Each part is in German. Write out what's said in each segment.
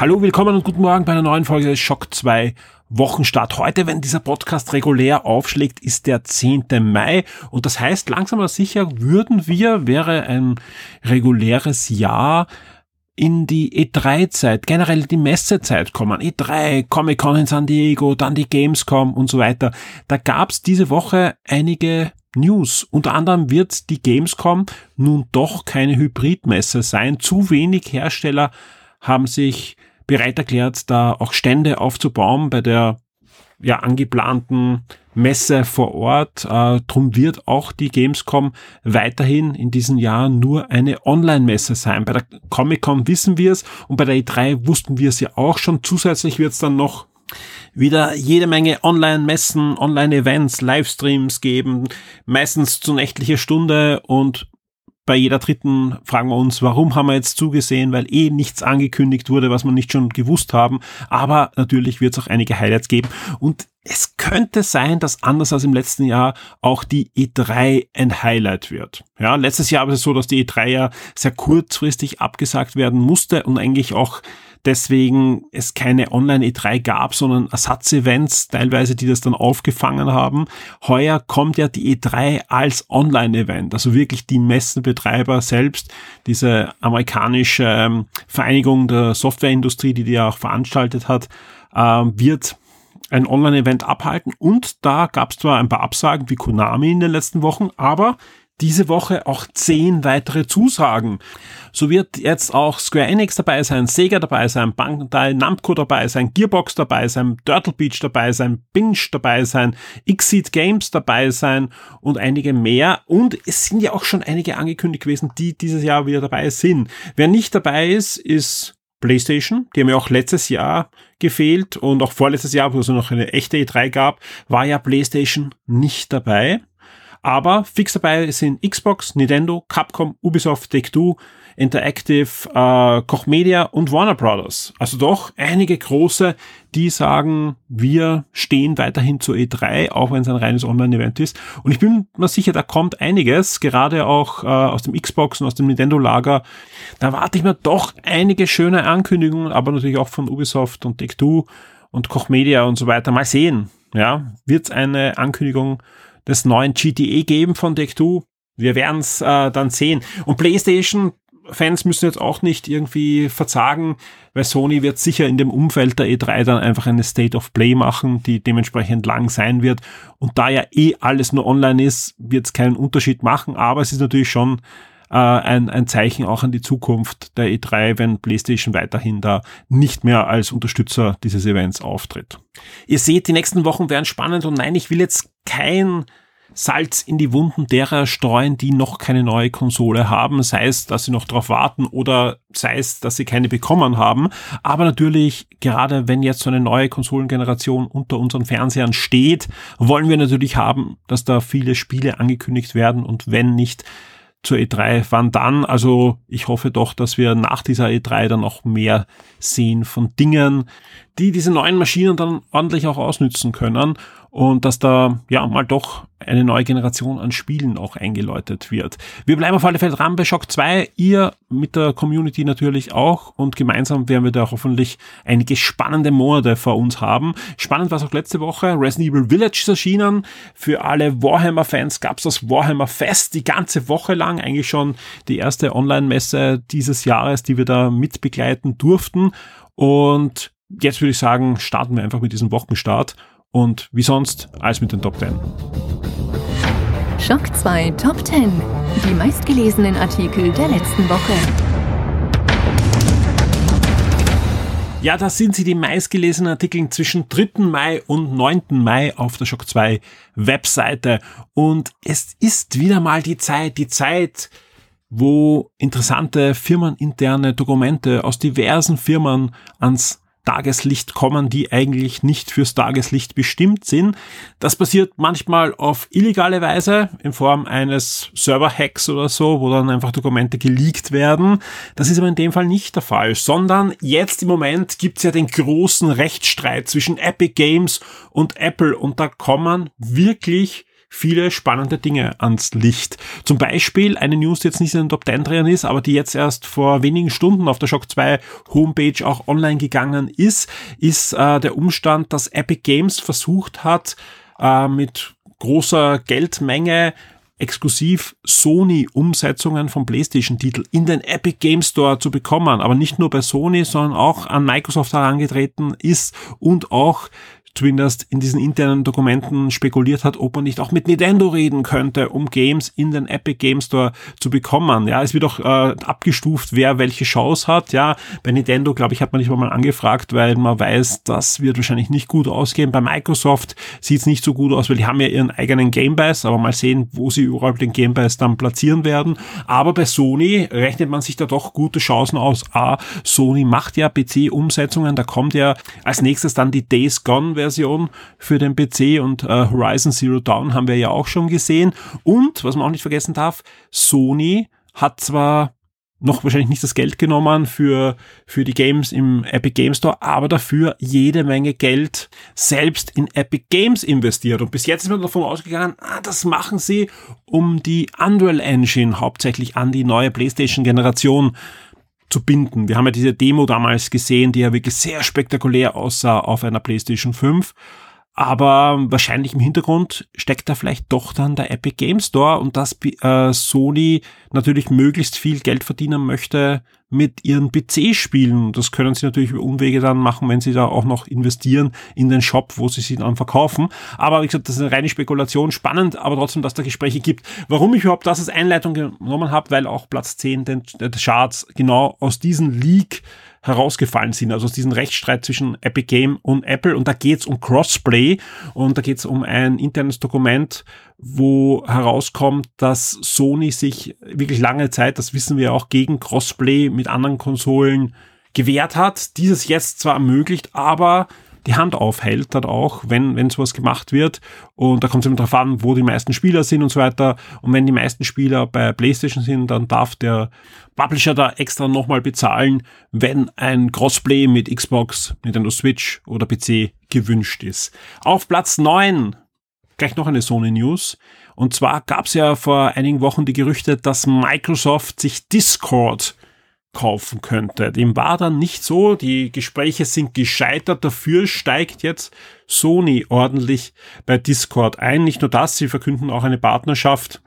Hallo, willkommen und guten Morgen bei einer neuen Folge des Schock 2 Wochenstart. Heute, wenn dieser Podcast regulär aufschlägt, ist der 10. Mai und das heißt, langsam aber sicher würden wir, wäre ein reguläres Jahr, in die E3-Zeit, generell die Messezeit kommen. E3, Comic-Con in San Diego, dann die Gamescom und so weiter. Da gab's diese Woche einige News. Unter anderem wird die Gamescom nun doch keine Hybridmesse sein. Zu wenig Hersteller haben sich bereit erklärt, da auch Stände aufzubauen bei der ja angeplanten Messe vor Ort. Äh, drum wird auch die Gamescom weiterhin in diesem Jahr nur eine Online-Messe sein. Bei der Comic-Con wissen wir es und bei der E3 wussten wir es ja auch schon. Zusätzlich wird es dann noch wieder jede Menge Online-Messen, Online-Events, Livestreams geben, meistens zu nächtlicher Stunde und bei jeder dritten fragen wir uns, warum haben wir jetzt zugesehen, weil eh nichts angekündigt wurde, was wir nicht schon gewusst haben. Aber natürlich wird es auch einige Highlights geben. Und es könnte sein, dass anders als im letzten Jahr auch die E3 ein Highlight wird. Ja, letztes Jahr war es so, dass die E3 ja sehr kurzfristig abgesagt werden musste und eigentlich auch deswegen es keine Online-E3 gab, sondern Ersatzevents teilweise, die das dann aufgefangen haben. Heuer kommt ja die E3 als Online-Event, also wirklich die Messenbetreiber selbst, diese amerikanische ähm, Vereinigung der Softwareindustrie, die die ja auch veranstaltet hat, ähm, wird ein Online-Event abhalten und da gab es zwar ein paar Absagen wie Konami in den letzten Wochen, aber diese Woche auch zehn weitere Zusagen. So wird jetzt auch Square Enix dabei sein, Sega dabei sein, Bandai Namco dabei sein, Gearbox dabei sein, Turtle Beach dabei sein, Binge dabei sein, Xseed Games dabei sein und einige mehr. Und es sind ja auch schon einige angekündigt gewesen, die dieses Jahr wieder dabei sind. Wer nicht dabei ist, ist PlayStation. Die haben ja auch letztes Jahr gefehlt und auch vorletztes Jahr, wo es noch eine echte E3 gab, war ja PlayStation nicht dabei. Aber fix dabei sind Xbox, Nintendo, Capcom, Ubisoft, Take-Two, Interactive, äh, Koch Media und Warner Brothers. Also doch einige große, die sagen, wir stehen weiterhin zur E3, auch wenn es ein reines Online-Event ist. Und ich bin mir sicher, da kommt einiges, gerade auch äh, aus dem Xbox und aus dem Nintendo-Lager. Da warte ich mir doch einige schöne Ankündigungen, aber natürlich auch von Ubisoft und Take-Two und Koch Media und so weiter. Mal sehen. Ja, wird es eine Ankündigung des neuen GTE geben von Take-Two. Wir werden es äh, dann sehen. Und PlayStation Fans müssen jetzt auch nicht irgendwie verzagen, weil Sony wird sicher in dem Umfeld der E3 dann einfach eine State of Play machen, die dementsprechend lang sein wird. Und da ja eh alles nur online ist, wird es keinen Unterschied machen, aber es ist natürlich schon äh, ein, ein Zeichen auch an die Zukunft der E3, wenn PlayStation weiterhin da nicht mehr als Unterstützer dieses Events auftritt. Ihr seht, die nächsten Wochen werden spannend und nein, ich will jetzt kein Salz in die Wunden derer streuen, die noch keine neue Konsole haben, sei es, dass sie noch darauf warten oder sei es, dass sie keine bekommen haben. Aber natürlich, gerade wenn jetzt so eine neue Konsolengeneration unter unseren Fernsehern steht, wollen wir natürlich haben, dass da viele Spiele angekündigt werden und wenn nicht, zur E3, wann dann? Also ich hoffe doch, dass wir nach dieser E3 dann auch mehr sehen von Dingen, die diese neuen Maschinen dann ordentlich auch ausnützen können und dass da ja mal doch eine neue Generation an Spielen auch eingeläutet wird. Wir bleiben auf alle Fälle dran bei Shock 2, ihr mit der Community natürlich auch und gemeinsam werden wir da hoffentlich einige spannende Monate vor uns haben. Spannend war es auch letzte Woche, Resident Evil Village ist erschienen. Für alle Warhammer-Fans gab es das Warhammer Fest die ganze Woche lang, eigentlich schon die erste Online-Messe dieses Jahres, die wir da mitbegleiten durften und jetzt würde ich sagen, starten wir einfach mit diesem Wochenstart und wie sonst alles mit den Top 10. Schock 2 Top 10. Die meistgelesenen Artikel der letzten Woche. Ja, das sind sie, die meistgelesenen Artikel zwischen 3. Mai und 9. Mai auf der Shock 2 Webseite. Und es ist wieder mal die Zeit, die Zeit wo interessante firmeninterne Dokumente aus diversen Firmen ans Tageslicht kommen, die eigentlich nicht fürs Tageslicht bestimmt sind. Das passiert manchmal auf illegale Weise in Form eines Server-Hacks oder so, wo dann einfach Dokumente geleakt werden. Das ist aber in dem Fall nicht der Fall, sondern jetzt im Moment gibt's ja den großen Rechtsstreit zwischen Epic Games und Apple und da kommen wirklich viele spannende Dinge ans Licht. Zum Beispiel eine News, die jetzt nicht in den Top 10 drin ist, aber die jetzt erst vor wenigen Stunden auf der Shock 2 Homepage auch online gegangen ist, ist äh, der Umstand, dass Epic Games versucht hat, äh, mit großer Geldmenge exklusiv Sony-Umsetzungen von PlayStation-Titel in den Epic Game Store zu bekommen, aber nicht nur bei Sony, sondern auch an Microsoft herangetreten ist und auch zumindest in diesen internen Dokumenten spekuliert hat, ob man nicht auch mit Nintendo reden könnte, um Games in den Epic Game Store zu bekommen. Ja, es wird auch äh, abgestuft, wer welche Chance hat. Ja, bei Nintendo, glaube ich, hat man nicht mal angefragt, weil man weiß, das wird wahrscheinlich nicht gut ausgehen. Bei Microsoft sieht es nicht so gut aus, weil die haben ja ihren eigenen Game Pass, aber mal sehen, wo sie überall den Game Pass dann platzieren werden. Aber bei Sony rechnet man sich da doch gute Chancen aus. A, Sony macht ja PC-Umsetzungen, da kommt ja als nächstes dann die Days Gone Version für den PC und äh, Horizon Zero Dawn haben wir ja auch schon gesehen. Und, was man auch nicht vergessen darf, Sony hat zwar noch wahrscheinlich nicht das Geld genommen für, für die Games im Epic Game Store, aber dafür jede Menge Geld selbst in Epic Games investiert. Und bis jetzt ist man davon ausgegangen, ah, das machen sie, um die Unreal Engine hauptsächlich an die neue PlayStation-Generation zu binden. Wir haben ja diese Demo damals gesehen, die ja wirklich sehr spektakulär aussah auf einer PlayStation 5. Aber wahrscheinlich im Hintergrund steckt da vielleicht doch dann der Epic Game Store und dass äh, Sony natürlich möglichst viel Geld verdienen möchte mit ihren PC-Spielen. Das können sie natürlich über Umwege dann machen, wenn sie da auch noch investieren in den Shop, wo sie sie dann verkaufen. Aber wie gesagt, das ist eine reine Spekulation. Spannend, aber trotzdem, dass da Gespräche gibt. Warum ich überhaupt das als Einleitung genommen habe, weil auch Platz 10 den, der Charts genau aus diesem Leak herausgefallen sind, also aus diesem Rechtsstreit zwischen Epic Game und Apple. Und da geht es um Crossplay und da geht es um ein internes Dokument, wo herauskommt, dass Sony sich wirklich lange Zeit, das wissen wir auch, gegen Crossplay mit anderen Konsolen gewehrt hat. Dieses jetzt zwar ermöglicht, aber die Hand aufhält dann auch, wenn, wenn sowas gemacht wird. Und da kommt es immer darauf an, wo die meisten Spieler sind und so weiter. Und wenn die meisten Spieler bei PlayStation sind, dann darf der Publisher da extra nochmal bezahlen, wenn ein Crossplay mit Xbox, Nintendo Switch oder PC gewünscht ist. Auf Platz 9 gleich noch eine Sony News. Und zwar gab es ja vor einigen Wochen die Gerüchte, dass Microsoft sich Discord kaufen könnte. Dem war dann nicht so. Die Gespräche sind gescheitert. Dafür steigt jetzt Sony ordentlich bei Discord ein. Nicht nur das, sie verkünden auch eine Partnerschaft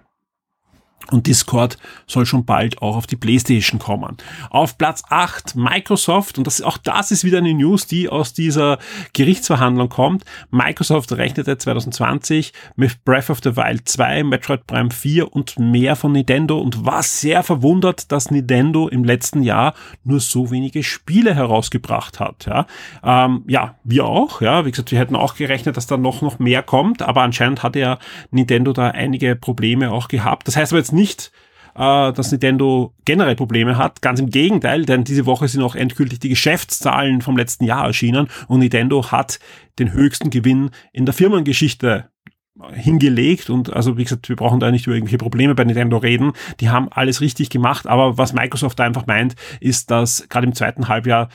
und Discord soll schon bald auch auf die PlayStation kommen. Auf Platz 8 Microsoft, und das, auch das ist wieder eine News, die aus dieser Gerichtsverhandlung kommt. Microsoft rechnete 2020 mit Breath of the Wild 2, Metroid Prime 4 und mehr von Nintendo und war sehr verwundert, dass Nintendo im letzten Jahr nur so wenige Spiele herausgebracht hat. Ja, ähm, ja wir auch. Ja, wie gesagt, wir hätten auch gerechnet, dass da noch, noch mehr kommt, aber anscheinend hat ja Nintendo da einige Probleme auch gehabt. Das heißt aber jetzt jetzt nicht, äh, dass Nintendo generell Probleme hat. Ganz im Gegenteil, denn diese Woche sind auch endgültig die Geschäftszahlen vom letzten Jahr erschienen und Nintendo hat den höchsten Gewinn in der Firmengeschichte hingelegt und also wie gesagt, wir brauchen da nicht über irgendwelche Probleme bei Nintendo reden. Die haben alles richtig gemacht, aber was Microsoft da einfach meint, ist, dass gerade im zweiten Halbjahr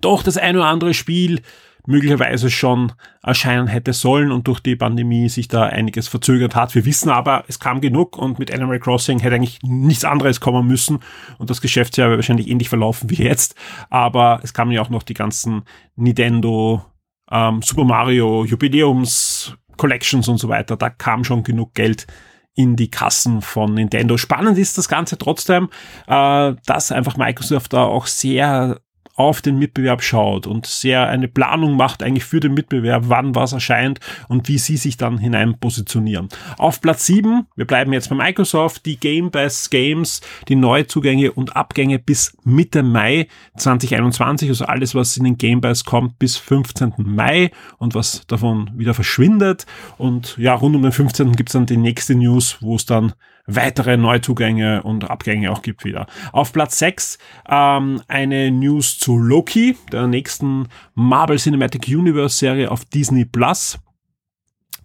doch das ein oder andere Spiel möglicherweise schon erscheinen hätte sollen und durch die Pandemie sich da einiges verzögert hat. Wir wissen aber, es kam genug und mit Animal Crossing hätte eigentlich nichts anderes kommen müssen und das Geschäftsjahr wäre wahrscheinlich ähnlich verlaufen wie jetzt. Aber es kamen ja auch noch die ganzen Nintendo, ähm, Super Mario, Jubiläums, Collections und so weiter. Da kam schon genug Geld in die Kassen von Nintendo. Spannend ist das Ganze trotzdem, äh, dass einfach Microsoft da auch sehr auf den Mitbewerb schaut und sehr eine Planung macht eigentlich für den Mitbewerb, wann was erscheint und wie sie sich dann hinein positionieren. Auf Platz 7, wir bleiben jetzt bei Microsoft, die Game Pass Games, die Neuzugänge und Abgänge bis Mitte Mai 2021, also alles, was in den Game Pass kommt, bis 15. Mai und was davon wieder verschwindet. Und ja, rund um den 15. gibt's dann die nächste News, wo es dann weitere Neuzugänge und Abgänge auch gibt wieder. Auf Platz 6 ähm, eine News zu Loki, der nächsten Marvel Cinematic Universe Serie auf Disney Plus.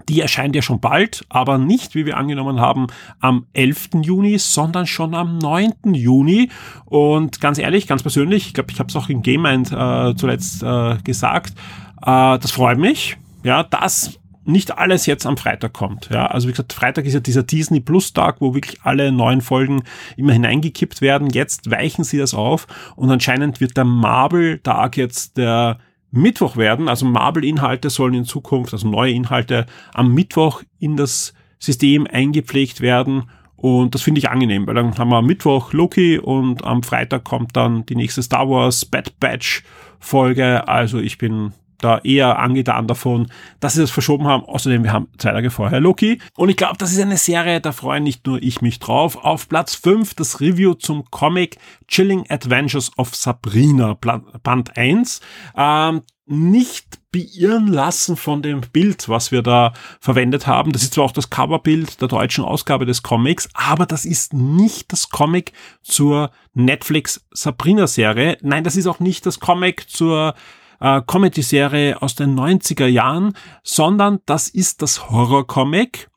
Die erscheint ja schon bald, aber nicht, wie wir angenommen haben, am 11. Juni, sondern schon am 9. Juni. Und ganz ehrlich, ganz persönlich, ich glaube, ich habe es auch in Game Mind äh, zuletzt äh, gesagt, äh, das freut mich. Ja, dass nicht alles jetzt am Freitag kommt. Ja, also wie gesagt, Freitag ist ja dieser Disney Plus Tag, wo wirklich alle neuen Folgen immer hineingekippt werden. Jetzt weichen sie das auf und anscheinend wird der Marvel Tag jetzt der Mittwoch werden. Also Marvel-Inhalte sollen in Zukunft, also neue Inhalte am Mittwoch in das System eingepflegt werden. Und das finde ich angenehm, weil dann haben wir am Mittwoch Loki und am Freitag kommt dann die nächste Star Wars Bad Batch Folge. Also ich bin da eher angetan davon, dass sie das verschoben haben. Außerdem, wir haben zwei Tage vorher Loki. Und ich glaube, das ist eine Serie, da freue nicht nur ich mich drauf. Auf Platz 5 das Review zum Comic Chilling Adventures of Sabrina, Band 1. Ähm, nicht beirren lassen von dem Bild, was wir da verwendet haben. Das ist zwar auch das Coverbild der deutschen Ausgabe des Comics, aber das ist nicht das Comic zur Netflix Sabrina Serie. Nein, das ist auch nicht das Comic zur äh, Comedy-Serie aus den 90er Jahren, sondern das ist das Horror-Comic,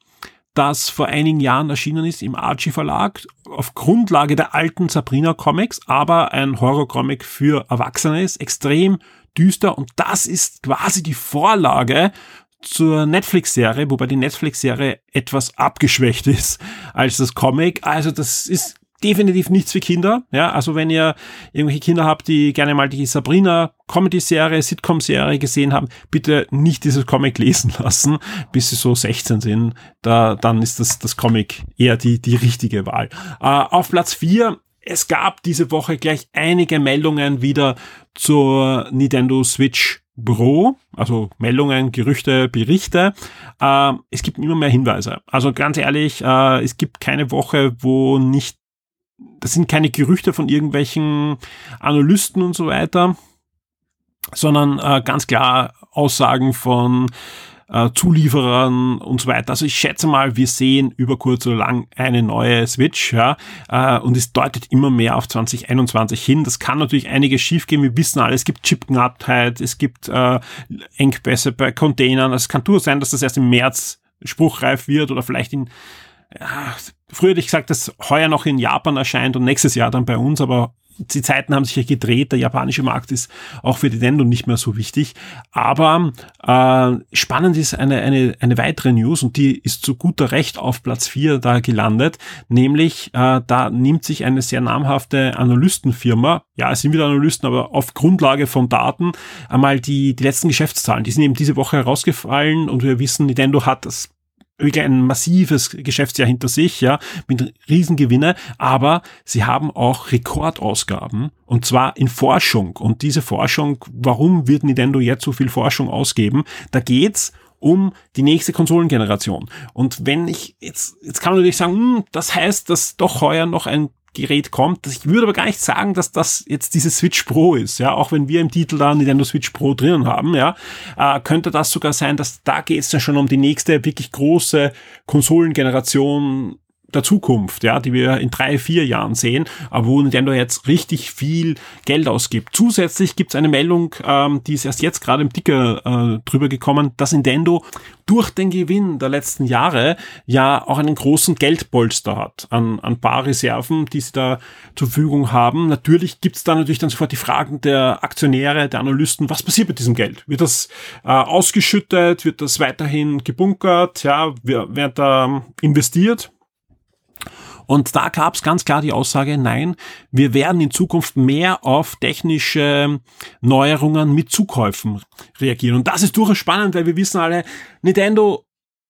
das vor einigen Jahren erschienen ist im Archie Verlag auf Grundlage der alten Sabrina Comics, aber ein Horror-Comic für Erwachsene ist, extrem düster und das ist quasi die Vorlage zur Netflix-Serie, wobei die Netflix-Serie etwas abgeschwächt ist als das Comic. Also das ist definitiv nichts für Kinder. Ja, also wenn ihr irgendwelche Kinder habt, die gerne mal die Sabrina Comedy-Serie, Sitcom-Serie gesehen haben, bitte nicht dieses Comic lesen lassen, bis sie so 16 sind. Da, dann ist das, das Comic eher die, die richtige Wahl. Äh, auf Platz 4 es gab diese Woche gleich einige Meldungen wieder zur Nintendo Switch Pro, also Meldungen, Gerüchte, Berichte. Äh, es gibt immer mehr Hinweise. Also ganz ehrlich, äh, es gibt keine Woche, wo nicht das sind keine Gerüchte von irgendwelchen Analysten und so weiter, sondern äh, ganz klar Aussagen von äh, Zulieferern und so weiter. Also ich schätze mal, wir sehen über kurz oder lang eine neue Switch, ja, äh, und es deutet immer mehr auf 2021 hin. Das kann natürlich einiges schiefgehen. Wir wissen alle, es gibt Chipknappheit, es gibt äh, Engpässe bei Containern. Es kann durchaus sein, dass das erst im März spruchreif wird oder vielleicht in ja, früher hätte ich gesagt, dass heuer noch in Japan erscheint und nächstes Jahr dann bei uns, aber die Zeiten haben sich ja gedreht. Der japanische Markt ist auch für Nintendo nicht mehr so wichtig. Aber äh, spannend ist eine, eine, eine weitere News und die ist zu guter Recht auf Platz 4 da gelandet. Nämlich, äh, da nimmt sich eine sehr namhafte Analystenfirma, ja, es sind wieder Analysten, aber auf Grundlage von Daten einmal die, die letzten Geschäftszahlen. Die sind eben diese Woche herausgefallen und wir wissen, Nintendo hat das wirklich ein massives Geschäftsjahr hinter sich, ja, mit Riesengewinne, aber sie haben auch Rekordausgaben und zwar in Forschung. Und diese Forschung, warum wird Nintendo jetzt so viel Forschung ausgeben? Da geht's um die nächste Konsolengeneration. Und wenn ich jetzt, jetzt kann man natürlich sagen, hm, das heißt, dass doch heuer noch ein Gerät kommt. Ich würde aber gar nicht sagen, dass das jetzt diese Switch Pro ist, ja, auch wenn wir im Titel da Nintendo Switch Pro drinnen haben, ja, äh, könnte das sogar sein, dass da geht es dann schon um die nächste wirklich große Konsolengeneration der Zukunft, ja, die wir in drei, vier Jahren sehen, aber wo Nintendo jetzt richtig viel Geld ausgibt. Zusätzlich gibt es eine Meldung, ähm, die ist erst jetzt gerade im Ticker äh, drüber gekommen, dass Nintendo durch den Gewinn der letzten Jahre ja auch einen großen Geldpolster hat an, an Barreserven, die sie da zur Verfügung haben. Natürlich gibt es da natürlich dann sofort die Fragen der Aktionäre, der Analysten, was passiert mit diesem Geld? Wird das äh, ausgeschüttet? Wird das weiterhin gebunkert? Ja, wird da investiert? Und da gab es ganz klar die Aussage, nein, wir werden in Zukunft mehr auf technische Neuerungen mit Zukäufen reagieren. Und das ist durchaus spannend, weil wir wissen alle, Nintendo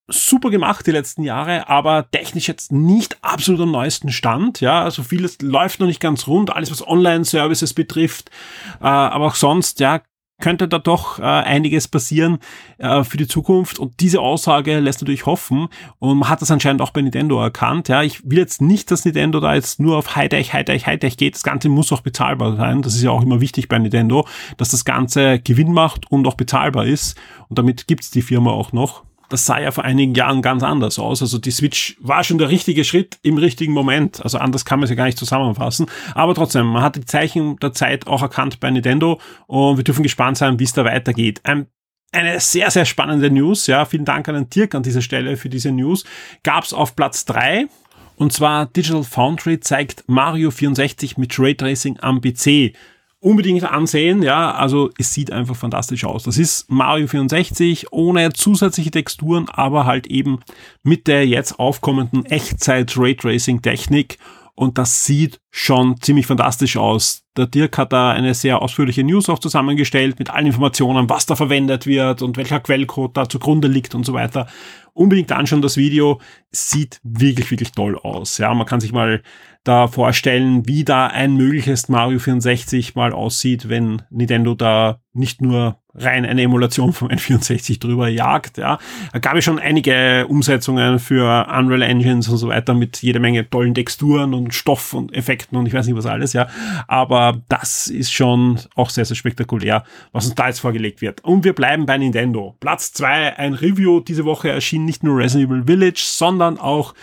super gemacht die letzten Jahre, aber technisch jetzt nicht absolut am neuesten Stand. Ja, also vieles läuft noch nicht ganz rund, alles was Online-Services betrifft, äh, aber auch sonst, ja, könnte da doch äh, einiges passieren äh, für die Zukunft. Und diese Aussage lässt natürlich hoffen. Und man hat das anscheinend auch bei Nintendo erkannt. Ja, ich will jetzt nicht, dass Nintendo da jetzt nur auf Hightech, Hightech, Hightech geht. Das Ganze muss auch bezahlbar sein. Das ist ja auch immer wichtig bei Nintendo, dass das Ganze Gewinn macht und auch bezahlbar ist. Und damit gibt's die Firma auch noch. Das sah ja vor einigen Jahren ganz anders aus. Also die Switch war schon der richtige Schritt im richtigen Moment. Also anders kann man sie gar nicht zusammenfassen. Aber trotzdem, man hat die Zeichen der Zeit auch erkannt bei Nintendo und wir dürfen gespannt sein, wie es da weitergeht. Ein eine sehr, sehr spannende News. Ja, vielen Dank an den Dirk an dieser Stelle für diese News. Gab's auf Platz drei Und zwar Digital Foundry zeigt Mario 64 mit Raytracing am PC. Unbedingt ansehen, ja, also es sieht einfach fantastisch aus. Das ist Mario 64 ohne zusätzliche Texturen, aber halt eben mit der jetzt aufkommenden Echtzeit Raytracing Technik und das sieht schon ziemlich fantastisch aus. Der Dirk hat da eine sehr ausführliche News auch zusammengestellt mit allen Informationen, was da verwendet wird und welcher Quellcode da zugrunde liegt und so weiter. Unbedingt anschauen das Video. Sieht wirklich, wirklich toll aus. Ja, man kann sich mal da vorstellen, wie da ein mögliches Mario 64 mal aussieht, wenn Nintendo da nicht nur rein eine Emulation vom N64 drüber jagt. Ja. Da gab es schon einige Umsetzungen für Unreal Engines und so weiter mit jede Menge tollen Texturen und Stoff und Effekten und ich weiß nicht was alles, ja. Aber das ist schon auch sehr, sehr spektakulär, was uns da jetzt vorgelegt wird. Und wir bleiben bei Nintendo. Platz zwei ein Review. Diese Woche erschien nicht nur Resident Evil Village, sondern auch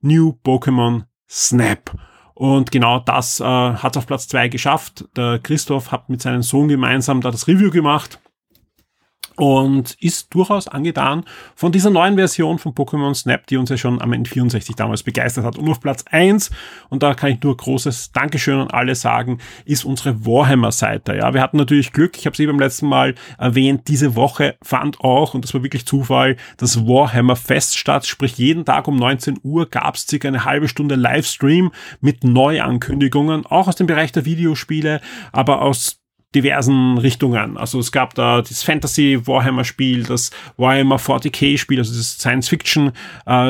New Pokémon Snap. Und genau das äh, hat auf Platz zwei geschafft. Der Christoph hat mit seinem Sohn gemeinsam da das Review gemacht und ist durchaus angetan von dieser neuen Version von Pokémon Snap, die uns ja schon am N64 damals begeistert hat. Und auf Platz eins und da kann ich nur großes Dankeschön an alle sagen, ist unsere Warhammer-Seite. Ja, wir hatten natürlich Glück, ich habe sie beim letzten Mal erwähnt, diese Woche fand auch, und das war wirklich Zufall, das Warhammer-Fest statt, sprich jeden Tag um 19 Uhr gab es circa eine halbe Stunde Livestream mit Neuankündigungen, auch aus dem Bereich der Videospiele, aber aus diversen Richtungen. Also es gab da das Fantasy Warhammer Spiel, das Warhammer 40k Spiel, also das Science Fiction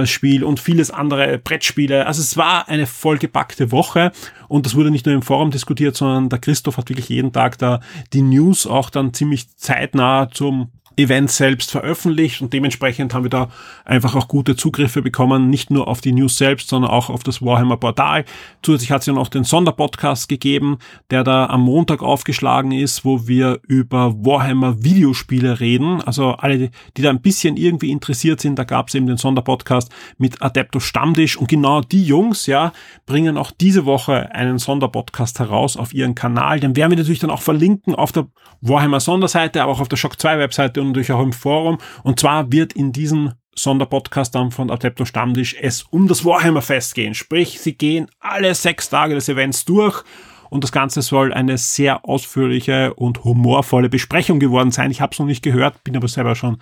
Spiel und vieles andere Brettspiele. Also es war eine vollgepackte Woche und das wurde nicht nur im Forum diskutiert, sondern der Christoph hat wirklich jeden Tag da die News auch dann ziemlich zeitnah zum Event selbst veröffentlicht und dementsprechend haben wir da einfach auch gute Zugriffe bekommen, nicht nur auf die News selbst, sondern auch auf das Warhammer Portal. Zusätzlich hat es ja noch den Sonderpodcast gegeben, der da am Montag aufgeschlagen ist, wo wir über Warhammer Videospiele reden. Also alle, die da ein bisschen irgendwie interessiert sind, da gab es eben den Sonderpodcast mit Adepto Stammtisch und genau die Jungs, ja, bringen auch diese Woche einen Sonderpodcast heraus auf ihren Kanal. Den werden wir natürlich dann auch verlinken auf der Warhammer Sonderseite, aber auch auf der Shock 2 Webseite und natürlich auch im Forum. Und zwar wird in diesem Sonderpodcast dann von Adepto Stammtisch es um das Warhammer Fest gehen. Sprich, sie gehen alle sechs Tage des Events durch und das Ganze soll eine sehr ausführliche und humorvolle Besprechung geworden sein. Ich habe es noch nicht gehört, bin aber selber schon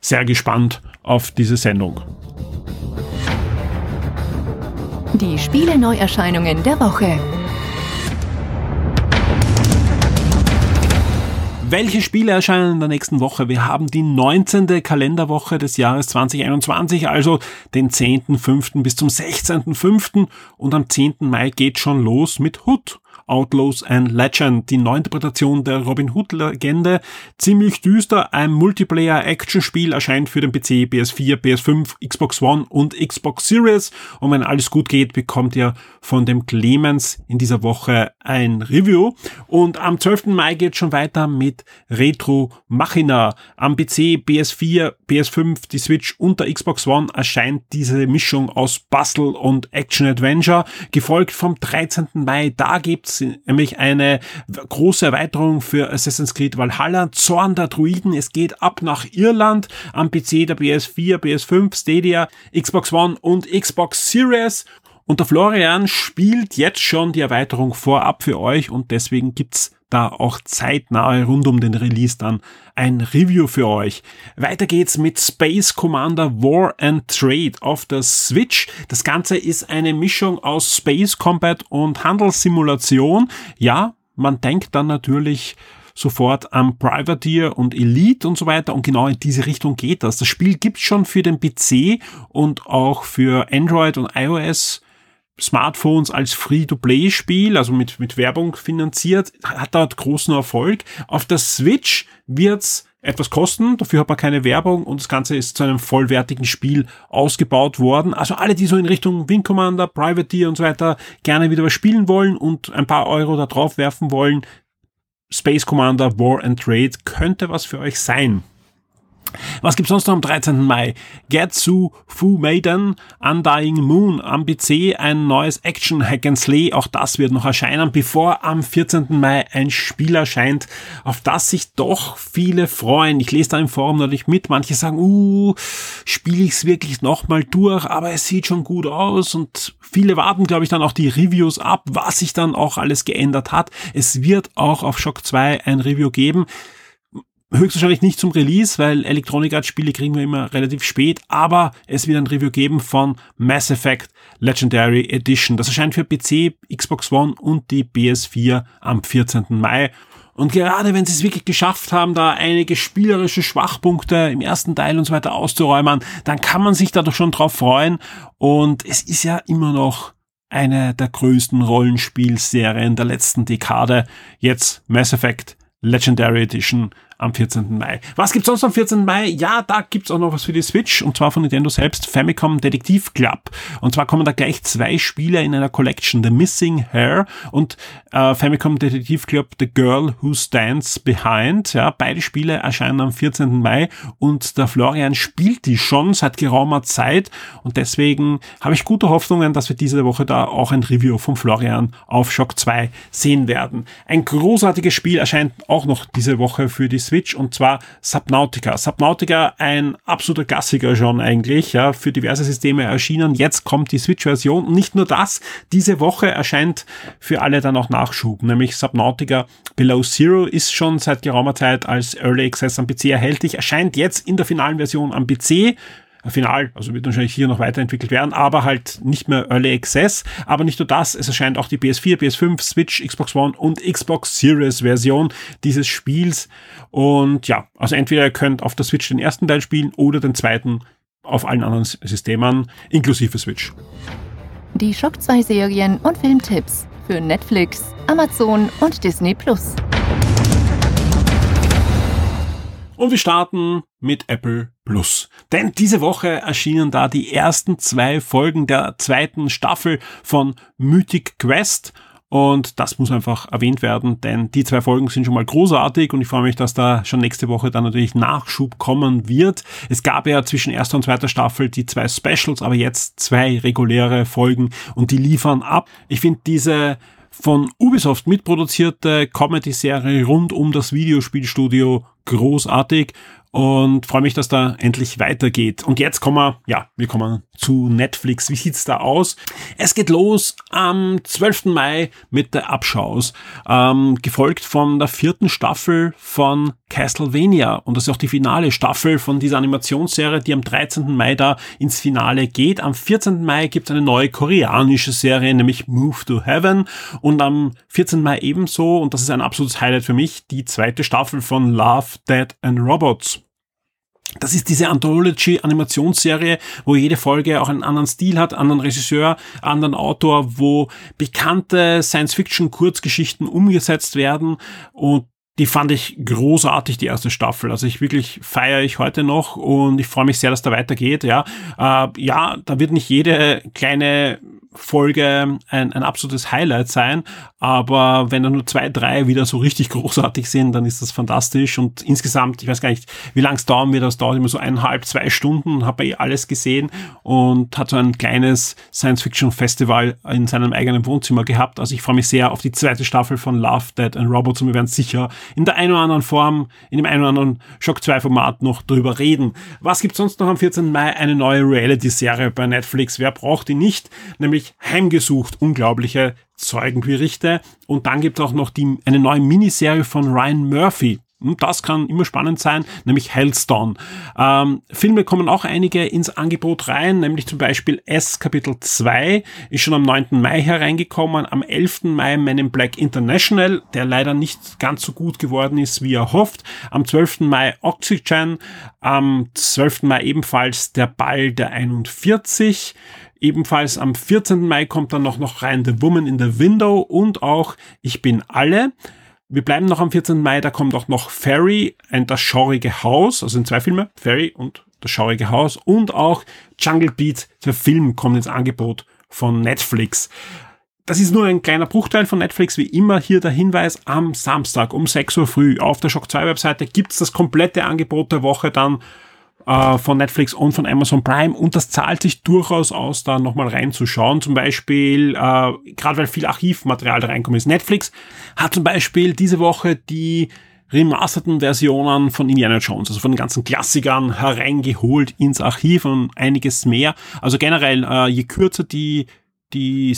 sehr gespannt auf diese Sendung. Die Spiele Neuerscheinungen der Woche. Welche Spiele erscheinen in der nächsten Woche? Wir haben die 19. Kalenderwoche des Jahres 2021, also den 10.5. bis zum 16.5. und am 10. Mai geht schon los mit Hood. Outlaws and Legend, die Neuinterpretation der Robin Hood-Legende. Ziemlich düster, ein Multiplayer-Action-Spiel erscheint für den PC, PS4, PS5, Xbox One und Xbox Series. Und wenn alles gut geht, bekommt ihr von dem Clemens in dieser Woche ein Review. Und am 12. Mai geht schon weiter mit Retro Machina. Am PC, PS4, PS5, die Switch und der Xbox One erscheint diese Mischung aus Bustle und Action Adventure, gefolgt vom 13. Mai. Da gibt's nämlich eine große Erweiterung für Assassin's Creed Valhalla, Zorn der Druiden. Es geht ab nach Irland am PC der PS4, PS5, Stadia, Xbox One und Xbox Series. Und der Florian spielt jetzt schon die Erweiterung vorab für euch und deswegen gibt's da auch zeitnahe rund um den Release dann ein Review für euch. Weiter geht's mit Space Commander War and Trade auf der Switch. Das Ganze ist eine Mischung aus Space Combat und Handelssimulation. Ja, man denkt dann natürlich sofort am Privateer und Elite und so weiter. Und genau in diese Richtung geht das. Das Spiel gibt's schon für den PC und auch für Android und iOS Smartphones als Free-to-Play-Spiel, also mit, mit Werbung finanziert, hat dort großen Erfolg. Auf der Switch wird's etwas kosten, dafür hat man keine Werbung und das Ganze ist zu einem vollwertigen Spiel ausgebaut worden. Also alle, die so in Richtung Wing Commander, Privateer und so weiter gerne wieder was spielen wollen und ein paar Euro da drauf werfen wollen, Space Commander War and Trade könnte was für euch sein. Was gibt's sonst noch am 13. Mai? Getsu Fu Maiden, Undying Moon am PC, ein neues Action Hack and Slay, auch das wird noch erscheinen, bevor am 14. Mai ein Spiel erscheint, auf das sich doch viele freuen. Ich lese da im Forum natürlich mit, manche sagen, uh, spiele ich's wirklich nochmal durch, aber es sieht schon gut aus und viele warten, glaube ich, dann auch die Reviews ab, was sich dann auch alles geändert hat. Es wird auch auf Shock 2 ein Review geben höchstwahrscheinlich nicht zum Release, weil Electronic Arts Spiele kriegen wir immer relativ spät, aber es wird ein Review geben von Mass Effect Legendary Edition. Das erscheint für PC, Xbox One und die PS4 am 14. Mai. Und gerade wenn sie es wirklich geschafft haben, da einige spielerische Schwachpunkte im ersten Teil und so weiter auszuräumen, dann kann man sich da doch schon drauf freuen. Und es ist ja immer noch eine der größten Rollenspielserien der letzten Dekade. Jetzt Mass Effect Legendary Edition am 14. Mai. Was gibt's sonst am 14. Mai? Ja, da gibt's auch noch was für die Switch und zwar von Nintendo selbst, Famicom Detektiv Club. Und zwar kommen da gleich zwei Spiele in einer Collection, The Missing Hair und äh, Famicom Detektiv Club The Girl Who Stands Behind. Ja, beide Spiele erscheinen am 14. Mai und der Florian spielt die schon seit geraumer Zeit und deswegen habe ich gute Hoffnungen, dass wir diese Woche da auch ein Review vom Florian auf Shock 2 sehen werden. Ein großartiges Spiel erscheint auch noch diese Woche für die Switch und zwar Subnautica. Subnautica, ein absoluter Klassiker schon eigentlich, ja, für diverse Systeme erschienen. Jetzt kommt die Switch-Version nicht nur das, diese Woche erscheint für alle dann auch Nachschub, nämlich Subnautica Below Zero ist schon seit geraumer Zeit als Early Access am PC erhältlich, erscheint jetzt in der finalen Version am PC final, also wird wahrscheinlich hier noch weiterentwickelt werden, aber halt nicht mehr Early Access. Aber nicht nur das, es erscheint auch die PS4, PS5, Switch, Xbox One und Xbox Series Version dieses Spiels. Und ja, also entweder ihr könnt auf der Switch den ersten Teil spielen oder den zweiten auf allen anderen Systemen, inklusive Switch. Die Shock 2 Serien und Filmtipps für Netflix, Amazon und Disney Plus. Und wir starten mit Apple Plus. Denn diese Woche erschienen da die ersten zwei Folgen der zweiten Staffel von Mythic Quest. Und das muss einfach erwähnt werden, denn die zwei Folgen sind schon mal großartig und ich freue mich, dass da schon nächste Woche dann natürlich Nachschub kommen wird. Es gab ja zwischen erster und zweiter Staffel die zwei Specials, aber jetzt zwei reguläre Folgen und die liefern ab. Ich finde diese von Ubisoft mitproduzierte Comedy-Serie rund um das Videospielstudio großartig und freue mich, dass da endlich weitergeht. Und jetzt kommen wir, ja, wir kommen zu Netflix. Wie sieht's da aus? Es geht los am 12. Mai mit der Abschaus, ähm, gefolgt von der vierten Staffel von Castlevania. Und das ist auch die finale Staffel von dieser Animationsserie, die am 13. Mai da ins Finale geht. Am 14. Mai gibt es eine neue koreanische Serie, nämlich Move to Heaven. Und am 14. Mai ebenso, und das ist ein absolutes Highlight für mich, die zweite Staffel von Love, Dead and Robots. Das ist diese Anthology-Animationsserie, wo jede Folge auch einen anderen Stil hat, anderen Regisseur, anderen Autor, wo bekannte Science-Fiction-Kurzgeschichten umgesetzt werden und die fand ich großartig, die erste Staffel. Also ich wirklich feiere ich heute noch und ich freue mich sehr, dass da weitergeht. Ja, äh, ja, da wird nicht jede kleine Folge ein, ein absolutes Highlight sein, aber wenn da nur zwei, drei wieder so richtig großartig sind, dann ist das fantastisch und insgesamt, ich weiß gar nicht, wie lang es dauern wird, das dauert immer so eineinhalb, zwei Stunden, habe eh alles gesehen und hat so ein kleines Science-Fiction-Festival in seinem eigenen Wohnzimmer gehabt, also ich freue mich sehr auf die zweite Staffel von Love, Dead and Robots und wir werden sicher in der einen oder anderen Form, in dem einen oder anderen Shock 2 Format noch drüber reden. Was gibt sonst noch am 14. Mai? Eine neue Reality-Serie bei Netflix. Wer braucht die nicht? Nämlich heimgesucht. Unglaubliche Zeugenberichte. Und dann gibt es auch noch die, eine neue Miniserie von Ryan Murphy. Und das kann immer spannend sein, nämlich Hellstone. Ähm, Filme kommen auch einige ins Angebot rein, nämlich zum Beispiel S Kapitel 2 ist schon am 9. Mai hereingekommen, am 11. Mai Men in Black International, der leider nicht ganz so gut geworden ist, wie er hofft. Am 12. Mai Oxygen, am 12. Mai ebenfalls Der Ball der 41. Ebenfalls am 14. Mai kommt dann noch, noch rein The Woman in the Window und auch Ich bin alle. Wir bleiben noch am 14. Mai, da kommt auch noch Fairy und das schaurige Haus, also sind zwei Filme, Fairy und das schaurige Haus und auch Jungle Beat, der Film kommt ins Angebot von Netflix. Das ist nur ein kleiner Bruchteil von Netflix, wie immer hier der Hinweis, am Samstag um 6 Uhr früh auf der Shock 2 Webseite gibt's das komplette Angebot der Woche dann äh, von Netflix und von Amazon Prime und das zahlt sich durchaus aus, da nochmal reinzuschauen. Zum Beispiel, äh, gerade weil viel Archivmaterial da reinkommt ist. Netflix hat zum Beispiel diese Woche die remasterten Versionen von Indiana Jones, also von den ganzen Klassikern hereingeholt ins Archiv und einiges mehr. Also generell, äh, je kürzer die, die,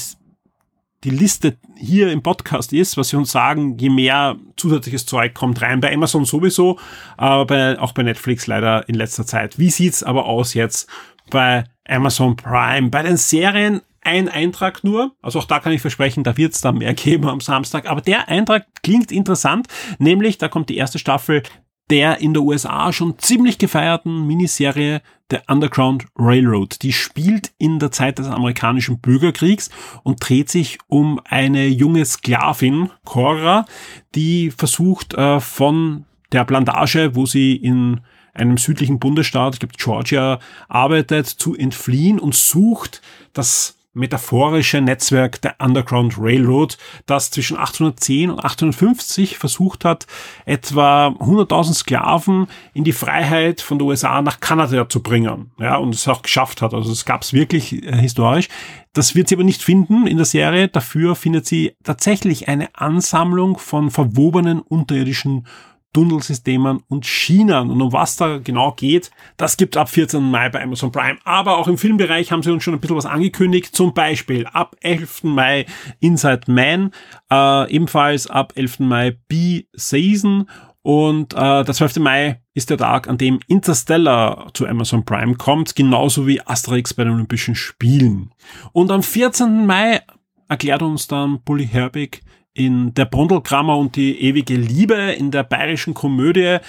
die Liste hier im Podcast ist, was sie uns sagen, je mehr zusätzliches Zeug kommt rein. Bei Amazon sowieso, aber bei, auch bei Netflix leider in letzter Zeit. Wie sieht's aber aus jetzt bei Amazon Prime? Bei den Serien ein Eintrag nur. Also auch da kann ich versprechen, da wird es dann mehr geben am Samstag. Aber der Eintrag klingt interessant, nämlich da kommt die erste Staffel der in der USA schon ziemlich gefeierten Miniserie The Underground Railroad. Die spielt in der Zeit des amerikanischen Bürgerkriegs und dreht sich um eine junge Sklavin, Cora, die versucht äh, von der Plantage, wo sie in einem südlichen Bundesstaat, ich glaube Georgia, arbeitet, zu entfliehen und sucht das metaphorische Netzwerk der Underground Railroad, das zwischen 1810 und 1850 versucht hat, etwa 100.000 Sklaven in die Freiheit von der USA nach Kanada zu bringen. Ja, und es auch geschafft hat. Also es gab es wirklich äh, historisch. Das wird sie aber nicht finden in der Serie. Dafür findet sie tatsächlich eine Ansammlung von verwobenen unterirdischen Tunnelsystemen und Schienen. Und um was da genau geht, das gibt ab 14. Mai bei Amazon Prime. Aber auch im Filmbereich haben sie uns schon ein bisschen was angekündigt. Zum Beispiel ab 11. Mai Inside Man, äh, ebenfalls ab 11. Mai B-Season und äh, der 12. Mai ist der Tag, an dem Interstellar zu Amazon Prime kommt, genauso wie Asterix bei den Olympischen Spielen. Und am 14. Mai erklärt uns dann Bully Herbig in Der Brondelkrammer und die ewige Liebe in der bayerischen Komödie. Äh,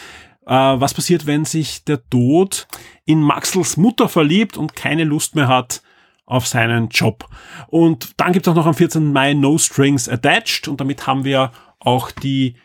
was passiert, wenn sich der Tod in Maxels Mutter verliebt und keine Lust mehr hat auf seinen Job? Und dann gibt es auch noch am 14. Mai No Strings Attached und damit haben wir auch die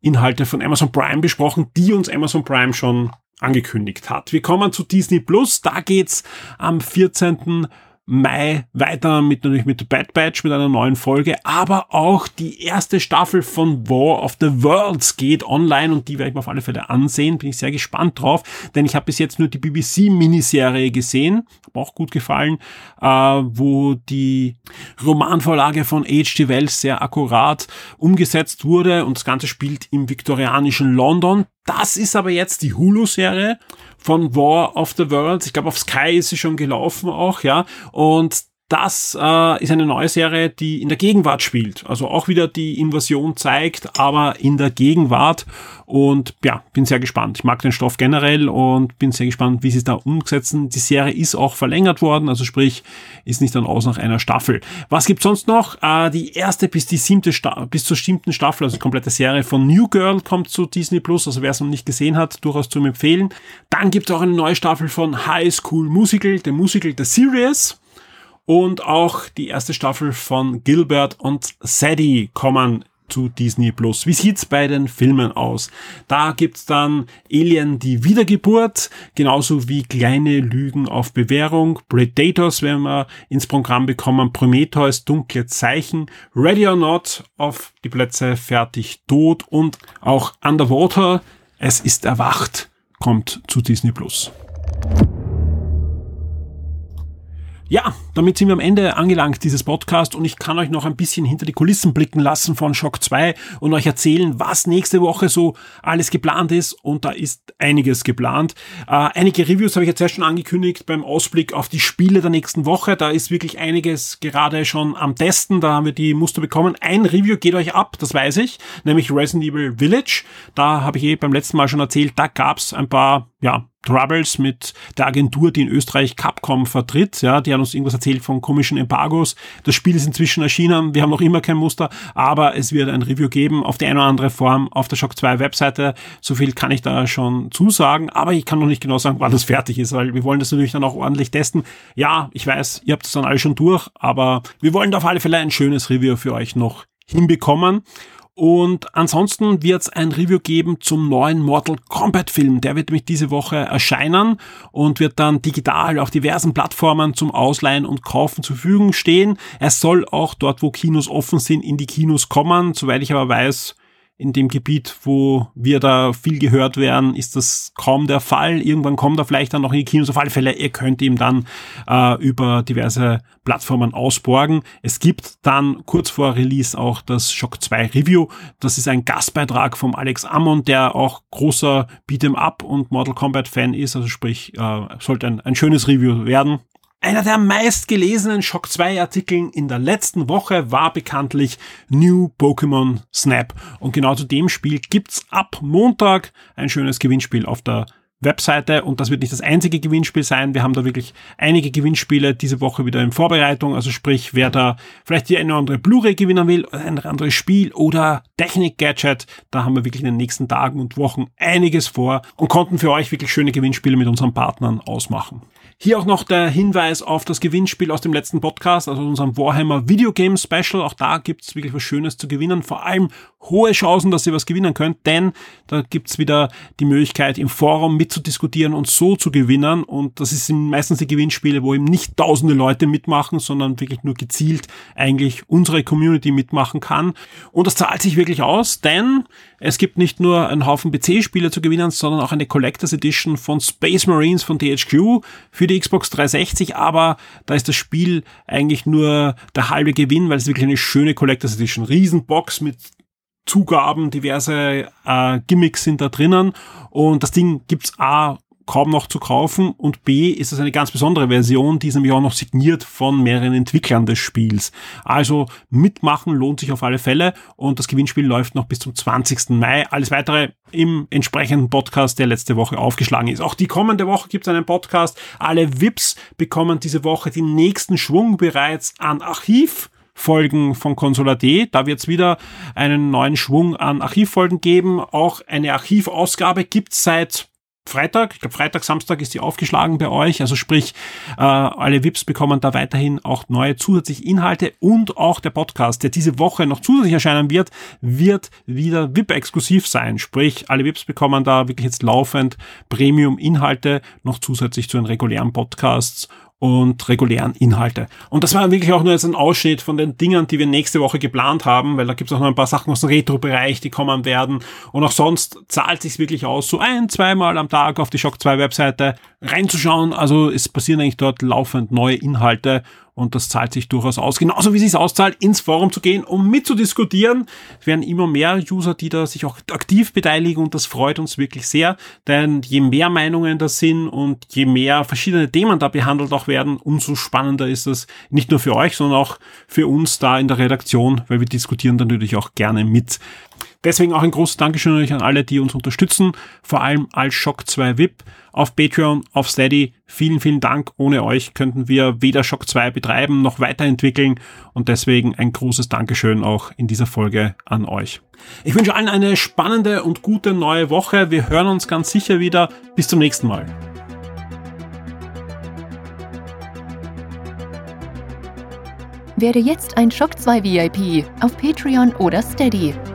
Inhalte von Amazon Prime besprochen, die uns Amazon Prime schon angekündigt hat. Wir kommen zu Disney Plus. Da geht's am 14. Mai weiter mit natürlich mit Bad Batch mit einer neuen Folge, aber auch die erste Staffel von War of the Worlds geht online und die werde ich mir auf alle Fälle ansehen. Bin ich sehr gespannt drauf, denn ich habe bis jetzt nur die BBC Miniserie gesehen, auch gut gefallen, äh, wo die Romanvorlage von H.G. Wells sehr akkurat umgesetzt wurde und das Ganze spielt im viktorianischen London. Das ist aber jetzt die Hulu-Serie von War of the Worlds. Ich glaube, auf Sky ist sie schon gelaufen auch, ja. Und das äh, ist eine neue Serie, die in der Gegenwart spielt. Also auch wieder die Invasion zeigt, aber in der Gegenwart. Und ja, bin sehr gespannt. Ich mag den Stoff generell und bin sehr gespannt, wie sie es da umsetzen. Die Serie ist auch verlängert worden, also sprich, ist nicht dann aus nach einer Staffel. Was gibt's sonst noch? Äh, die erste bis die siebte Sta bis zur siebten Staffel, also die komplette Serie von New Girl kommt zu Disney Plus. Also wer es noch nicht gesehen hat, durchaus zu empfehlen. Dann gibt's auch eine neue Staffel von High School Musical, der Musical The Series und auch die erste Staffel von Gilbert und Sadie kommen zu Disney Plus. Wie sieht's bei den Filmen aus? Da gibt's dann Alien die Wiedergeburt, genauso wie kleine Lügen auf Bewährung, Predators werden wir ins Programm bekommen, Prometheus dunkle Zeichen, Ready or Not auf die Plätze fertig tot und auch Underwater, es ist erwacht, kommt zu Disney Plus. Ja, damit sind wir am Ende angelangt dieses Podcast und ich kann euch noch ein bisschen hinter die Kulissen blicken lassen von Shock 2 und euch erzählen, was nächste Woche so alles geplant ist und da ist einiges geplant. Äh, einige Reviews habe ich jetzt erst schon angekündigt beim Ausblick auf die Spiele der nächsten Woche. Da ist wirklich einiges gerade schon am Testen, da haben wir die Muster bekommen. Ein Review geht euch ab, das weiß ich, nämlich Resident Evil Village. Da habe ich eh beim letzten Mal schon erzählt, da gab es ein paar ja, Troubles mit der Agentur, die in Österreich Capcom vertritt. Ja, die haben uns irgendwas erzählt von komischen Embargos. Das Spiel ist inzwischen erschienen. Wir haben noch immer kein Muster, aber es wird ein Review geben auf die eine oder andere Form auf der Shock 2 Webseite. So viel kann ich da schon zusagen, aber ich kann noch nicht genau sagen, wann das fertig ist, weil wir wollen das natürlich dann auch ordentlich testen. Ja, ich weiß, ihr habt das dann alle schon durch, aber wir wollen da auf alle Fälle ein schönes Review für euch noch hinbekommen. Und ansonsten wird es ein Review geben zum neuen Mortal Kombat Film. Der wird nämlich diese Woche erscheinen und wird dann digital auf diversen Plattformen zum Ausleihen und Kaufen zur Verfügung stehen. Er soll auch dort, wo Kinos offen sind, in die Kinos kommen. Soweit ich aber weiß, in dem Gebiet, wo wir da viel gehört werden, ist das kaum der Fall. Irgendwann kommt er vielleicht dann noch in die Kinos. Auf alle Fälle, ihr könnt ihm dann äh, über diverse Plattformen ausborgen. Es gibt dann kurz vor Release auch das Shock 2 Review. Das ist ein Gastbeitrag vom Alex Ammon, der auch großer Beat'em Up und Mortal Kombat Fan ist. Also sprich, äh, sollte ein, ein schönes Review werden. Einer der meistgelesenen Shock 2 Artikeln in der letzten Woche war bekanntlich New Pokémon Snap. Und genau zu dem Spiel gibt's ab Montag ein schönes Gewinnspiel auf der Webseite und das wird nicht das einzige Gewinnspiel sein. Wir haben da wirklich einige Gewinnspiele diese Woche wieder in Vorbereitung. Also sprich, wer da vielleicht die eine oder andere Blu-ray gewinnen will, ein anderes Spiel oder Technik-Gadget, da haben wir wirklich in den nächsten Tagen und Wochen einiges vor und konnten für euch wirklich schöne Gewinnspiele mit unseren Partnern ausmachen. Hier auch noch der Hinweis auf das Gewinnspiel aus dem letzten Podcast, also unserem Warhammer Video Game Special. Auch da gibt's wirklich was Schönes zu gewinnen. Vor allem hohe Chancen, dass ihr was gewinnen könnt, denn da gibt's wieder die Möglichkeit, im Forum mitzudiskutieren und so zu gewinnen. Und das sind meistens die Gewinnspiele, wo eben nicht tausende Leute mitmachen, sondern wirklich nur gezielt eigentlich unsere Community mitmachen kann. Und das zahlt sich wirklich aus, denn es gibt nicht nur einen Haufen PC-Spiele zu gewinnen, sondern auch eine Collectors Edition von Space Marines von THQ für die Xbox 360, aber da ist das Spiel eigentlich nur der halbe Gewinn, weil es wirklich eine schöne Collectors Edition, Riesenbox mit Zugaben, diverse äh, Gimmicks sind da drinnen. Und das Ding gibt's A kaum noch zu kaufen und B ist es eine ganz besondere Version, die ist nämlich auch noch signiert von mehreren Entwicklern des Spiels. Also mitmachen lohnt sich auf alle Fälle und das Gewinnspiel läuft noch bis zum 20. Mai. Alles weitere im entsprechenden Podcast, der letzte Woche aufgeschlagen ist. Auch die kommende Woche gibt es einen Podcast. Alle VIPs bekommen diese Woche den nächsten Schwung bereits an Archiv. Folgen von Consola D. Da wird es wieder einen neuen Schwung an Archivfolgen geben. Auch eine Archivausgabe gibt seit Freitag, ich glaube Freitag, Samstag ist die aufgeschlagen bei euch. Also sprich, äh, alle VIPs bekommen da weiterhin auch neue zusätzliche Inhalte und auch der Podcast, der diese Woche noch zusätzlich erscheinen wird, wird wieder VIP-exklusiv sein. Sprich, alle VIPs bekommen da wirklich jetzt laufend Premium-Inhalte noch zusätzlich zu den regulären Podcasts und regulären Inhalte. Und das war wirklich auch nur jetzt ein Ausschnitt von den Dingen, die wir nächste Woche geplant haben, weil da gibt es auch noch ein paar Sachen aus dem Retro-Bereich, die kommen werden. Und auch sonst zahlt sich wirklich aus, so ein, zweimal am Tag auf die Shock 2 Webseite reinzuschauen. Also es passieren eigentlich dort laufend neue Inhalte und das zahlt sich durchaus aus. Genauso wie es sich auszahlt, ins Forum zu gehen, um mitzudiskutieren. Es werden immer mehr User, die da sich auch aktiv beteiligen und das freut uns wirklich sehr. Denn je mehr Meinungen da sind und je mehr verschiedene Themen da behandelt auch werden, umso spannender ist es nicht nur für euch, sondern auch für uns da in der Redaktion, weil wir diskutieren dann natürlich auch gerne mit. Deswegen auch ein großes Dankeschön an alle, die uns unterstützen, vor allem als Shock 2 VIP auf Patreon, auf Steady. Vielen, vielen Dank. Ohne euch könnten wir weder Shock 2 betreiben noch weiterentwickeln und deswegen ein großes Dankeschön auch in dieser Folge an euch. Ich wünsche allen eine spannende und gute neue Woche. Wir hören uns ganz sicher wieder. Bis zum nächsten Mal. Werde jetzt ein Shock 2 VIP auf Patreon oder Steady.